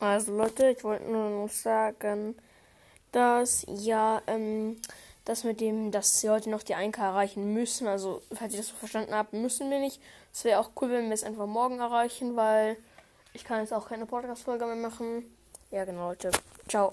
Also Leute, ich wollte nur noch sagen, dass ja, ähm, das mit dem, dass sie heute noch die 1K erreichen müssen, also falls ich das so verstanden habe, müssen wir nicht. Es wäre auch cool, wenn wir es einfach morgen erreichen, weil ich kann jetzt auch keine Podcast-Folge mehr machen. Ja, genau, Leute. Ciao.